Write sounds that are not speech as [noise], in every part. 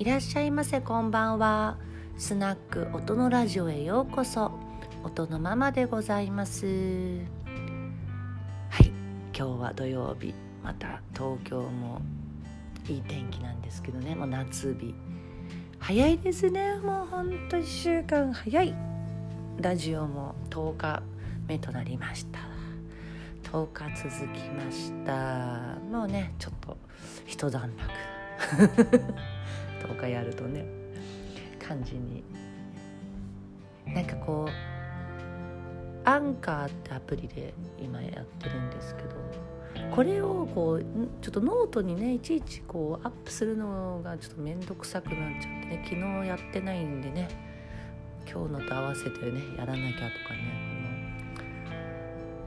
いらっしゃいませこんばんは。スナック音のラジオへようこそ。音のママでございます。はい今日は土曜日。また東京もいい天気なんですけどね。もう夏日。早いですね。もうほんと1週間早い。ラジオも10日目となりました。10日続きました。もうねちょっと一段落。10日やるとね感じに。なんかこうアンカーってアプリで今やってるんですけどこれをこうちょっとノートにねいちいちこうアップするのがちょっと面倒くさくなっちゃってね昨日やってないんでね今日のと合わせてねやらなきゃとかね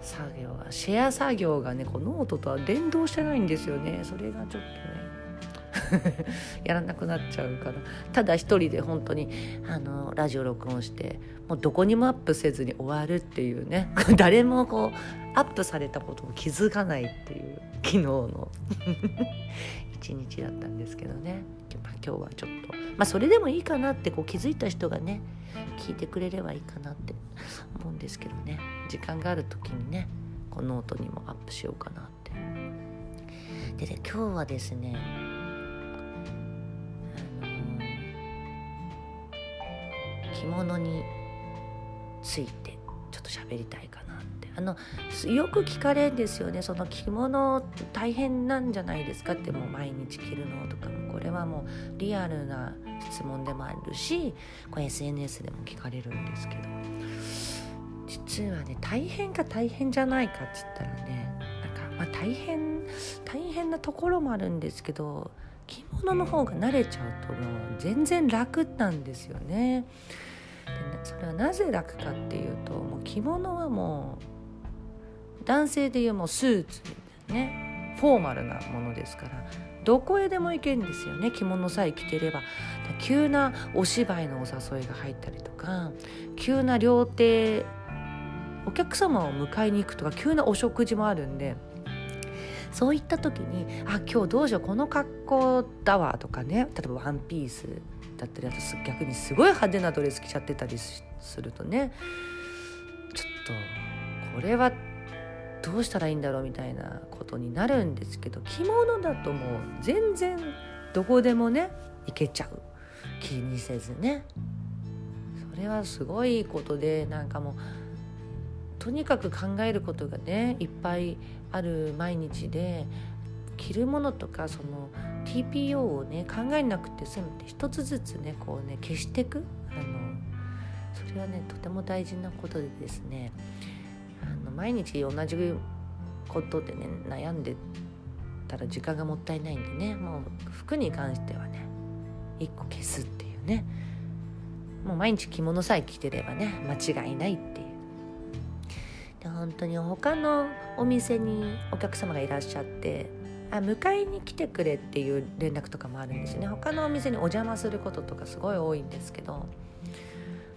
作業がシェア作業がねこうノートとは連動してないんですよね。それがちょっとね [laughs] やらなくなっちゃうからただ一人で本当にあのラジオ録音してもうどこにもアップせずに終わるっていうね。[laughs] 誰もこうアップされたことを気づかないっていう昨日の。[laughs] 一日だったんですけどね、今日はちょっとまあそれでもいいかなってこう気づいた人がね聞いてくれればいいかなって思うんですけどね。時間がある時にねこのノートにもアップしようかなって。でで今日はですね着物についてちょっと喋りたいかなって。あのよく聞かれるんですよね。その着物大変なんじゃないですかってもう毎日着るのとかも。これはもうリアルな質問でもあるしこれ SNS でも聞かれるんですけど。実はね大変か大変じゃないかっつったらねなんか、まあ、大変大変なところもあるんですけど着物の方が慣れちゃうともう全然楽なんですよね。それはなぜ楽かっていうともう着物はもう男性でいうもうスーツみたいなねフォーマルなものですからどこへでも行けるんですよね着物さえ着てれば急なお芝居のお誘いが入ったりとか急な料亭お客様を迎えに行くとか急なお食事もあるんでそういった時に「あ今日どうしようこの格好だわ」とかね例えばワンピースだったりあと逆にすごい派手なドレス着ちゃってたりするとねちょっとこれはどうしたらいいんだろうみたいなことになるんですけど着物だともう全然どこでもね行けちゃう。気にせずね。それはすごいことでなんかもうとにかく考えることがねいっぱいある毎日で着るものとかその TPO をね考えなくて済むって一つずつねこうね消していく。あのそれはねとても大事なことでですねあの毎日同じことでね悩んでたら時間がもったいないんでねもう服に関してはね一個消すっていうね。もう毎日着物さえ着てればね間違いないっていう。当に他のお店にお客様がいらっしゃってあ迎えに来てくれっていう連絡とかもあるんですよね。他のお店にお邪魔することとかすごい多いんですけど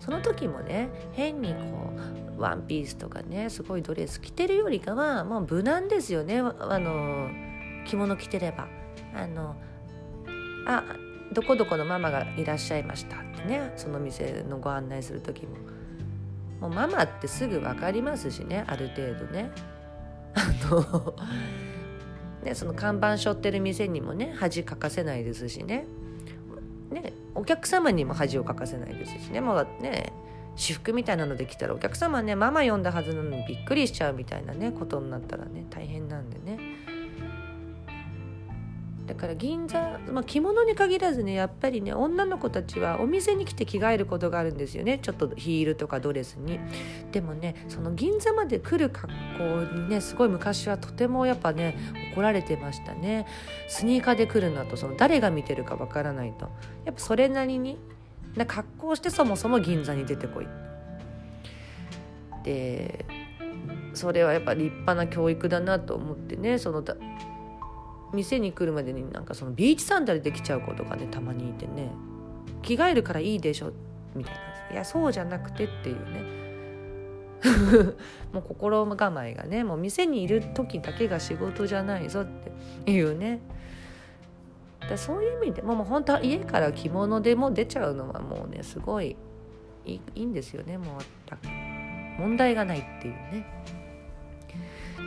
その時もね変にこうワンピースとかねすごいドレス着てるよりかはもう無難ですよね。あの着物着てれば。あのあどこどこのママがいらっしゃいましたってねその店のご案内する時も。もうママってすぐ分かりますしねある程度ね。あの [laughs] ねその看板背負ってる店にもね恥かかせないですしね。ねお客様にも恥をかかせないですしね。もうね私服みたいなのできたらお客様ねママ呼んだはずなのにびっくりしちゃうみたいなねことになったらね大変なんでね。だから銀座、まあ、着物に限らずねやっぱりね女の子たちはお店に来て着替えることがあるんですよね。ちょっとヒールとかドレスに。でもねその銀座まで来る格好にねすごい昔はとてもやっぱね怒られてましたね。スニーカーで来るのとその誰が見てるかわからないと。やっぱそれなりにな格好してそもそも銀座に出てこい。でそれはやっぱ立派な教育だなと思ってねその店に来るまでになんかそのビーチサンダルできちゃう子とかねたまにいてね。着替えるからいいでしょみたいな。いやそうじゃなくてっていうね。[laughs] もう心構えがねもう店にいる時だけが仕事じゃないぞっていうね。だそういう意味でももう本当は家から着物でも出ちゃうのはもうねすごいいいんですよね。もう問題がないっていうね。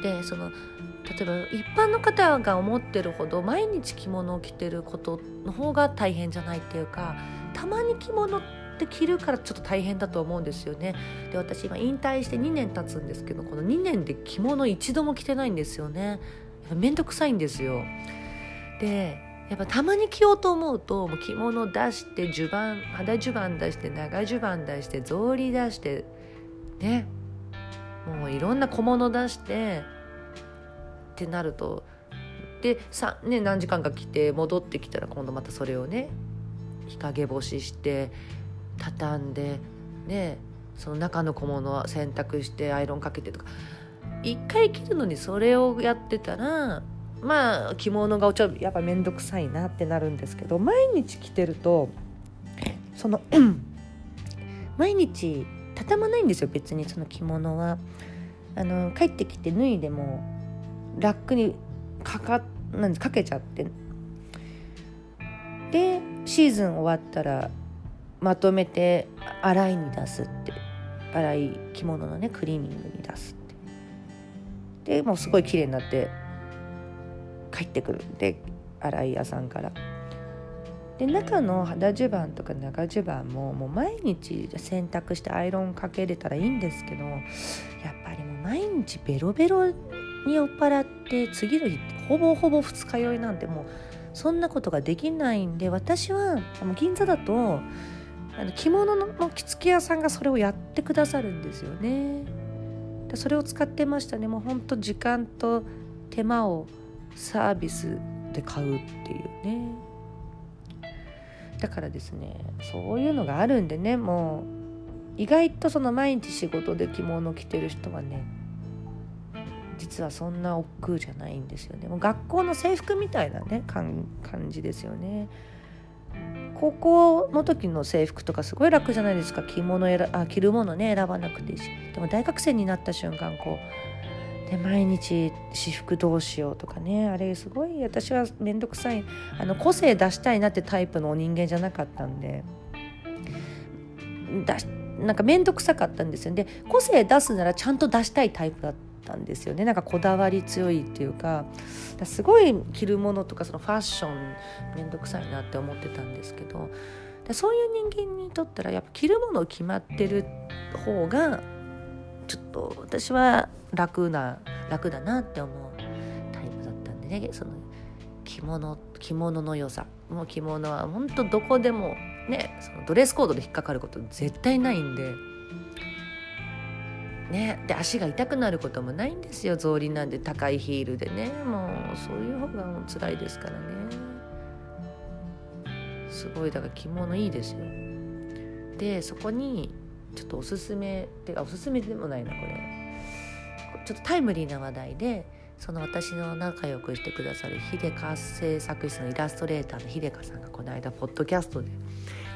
でその例えば一般の方が思ってるほど毎日着物を着てることの方が大変じゃないっていうかたまに着物って着るからちょっと大変だと思うんですよね。で私今引退して2年経つんですけどこの2年で着物一度も着てないんですよね。めんどくさいんですよ。でやっぱたまに着ようと思うともう着物出して襦袢肌襦袢出して長襦袢出して草履出してねもういろんな小物出してってなるとでさ、ね、何時間か着て戻ってきたら今度またそれをね日陰干しして畳んでねその中の小物は洗濯してアイロンかけてとか一回着るのにそれをやってたらまあ着物がちょっとやっぱ面倒くさいなってなるんですけど毎日着てるとその [clears throat] 毎日畳まないんですよ別にその着物は。あの帰ってきて脱いでもラックにかかなんかけちゃって。でシーズン終わったらまとめて洗いに出すって。洗い着物のねクリーニングに出すって。でもうすごい綺麗になって帰ってくる。んで洗い屋さんから。で中の肌襦袢とか長襦袢ももう毎日洗濯してアイロンかけれたらいいんですけどやっぱりもう毎日ベロベロに酔っ払って次の日ほぼほぼ二日酔いなんてもうそんなことができないんで私は銀座だとあの着物の着付け屋さんがそれをやってくださるんですよね。それを使ってましたねもうほんと時間と手間をサービスで買うっていうねだからですねそういうのがあるんでねもう意外とその毎日仕事で着物着てる人はね実はそんな億劫じゃないんですよね。もう学校の制服みたいなね感じですよね。高校の時の制服とかすごい楽じゃないですか。着物選あ着るものね選ばなくていいし。でも大学生になった瞬間こうで毎日私服どうしようとかねあれすごい私は面倒くさいあの個性出したいなってタイプの人間じゃなかったんで出しなんか面倒くさかったんですよ。で個性出すならちゃんと出したいタイプだったんですよね。なんかこだわり強いっていうかすごい着るものとかそのファッション面倒くさいなって思ってたんですけどそういう人間にとったらやっぱ着るもの決まってる方がちょっと私は楽な楽だなって思うタイプだったんでね。その着物着物の良さ。もう着物は本当どこでもねそのドレスコードで引っかかること絶対ないんで。ね、で足が痛くなることもないんですよ。草履なんで高いヒールでね。もうそういう方がもう辛いですからね。すごいだから着物いいですよ。でそこにちょっとおすすめてかおすすめでもないなこれ。ちょっとタイムリーな話題でその私の仲良くしてくださる秀香製作室のイラストレーターの秀香さんがこの間ポッドキャストで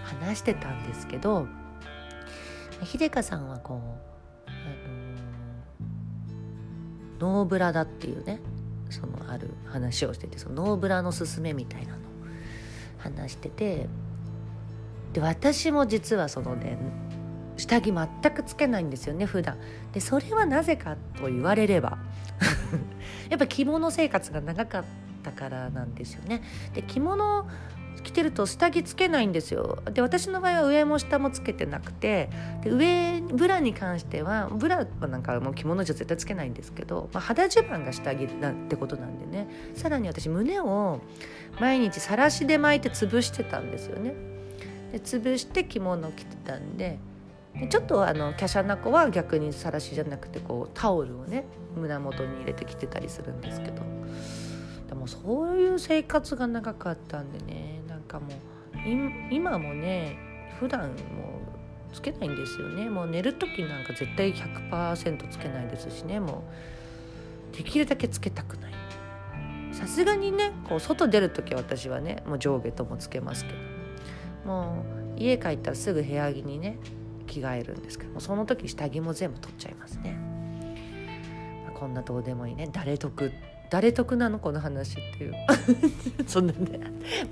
話してたんですけど秀香さんはこう、あのノーブラだっていうねそのある話をしててそのノーブラのすすめみたいなのを話しててで私も実はそのね下着全くつけないんですよね普段。でそれはなぜかと言われれば [laughs] やっぱ着物生活が長かったからなんですよね。で着物着てると下着つけないんですよ。で私の場合は上も下もつけてなくてで上ブラに関してはブラはなんかもう着物じゃ絶対つけないんですけど、まあ、肌襦袢が下着なんてことなんでね。さらに私胸を毎日さらしで巻いて潰してたんですよね。で潰して着物を着てたんででちょっとあの華奢な子は逆にさらしじゃなくてこうタオルをね胸元に入れてきてたりするんですけど。でもそういう生活が長かったんでねなんかもう今もね普段もうつけないんですよね。もう寝る時なんか絶対100%つけないですしね。もうできるだけつけたくない。さすがにねこう外出る時は私はねもう上下ともつけますけど。もう家帰ったらすぐ部屋着にね着替えるんですけどもその時下着も全部取っちゃいますね、まあ、こんなどうでもいいね。誰得誰得なの？この話っていう。[laughs] そんなね、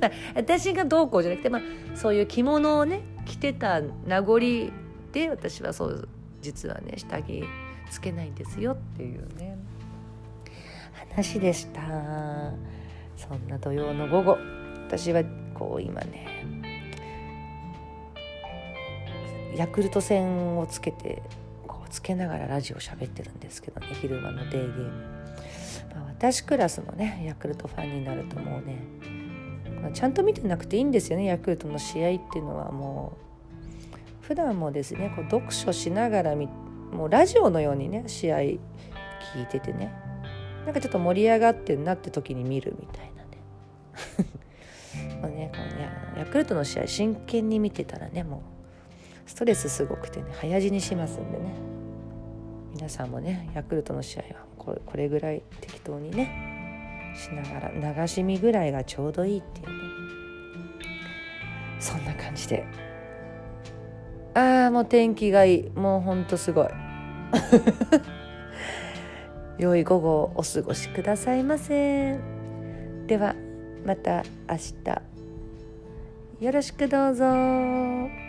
まあ、私がどうこうじゃなくて、まあ、そういう着物をね着てた名残で私はそう実はね下着つけないんですよっていうね。話でした。そんな土曜の午後。私はこう今ねヤクルト戦をつけてこうつけながらラジオ喋ってるんですけどね昼間のデーゲーム、まあ、私クラスのねヤクルトファンになるともうね、まあ、ちゃんと見てなくていいんですよねヤクルトの試合っていうのはもう普段もですねこう読書しながらもうラジオのようにね試合聞いててねなんかちょっと盛り上がってんなって時に見るみたいなねもうねこのねヤクルトの試合真剣に見てたらねもうストレスすごくてね早死にしますんでね。皆さんもねヤクルトの試合はこれこれぐらい適当にねしながら流し見ぐらいがちょうどいいっていうね。そんな感じで。ああもう天気がいい。もうほんとすごい。[laughs] 良い午後をお過ごしくださいませではまた明日。よろしくどうぞ。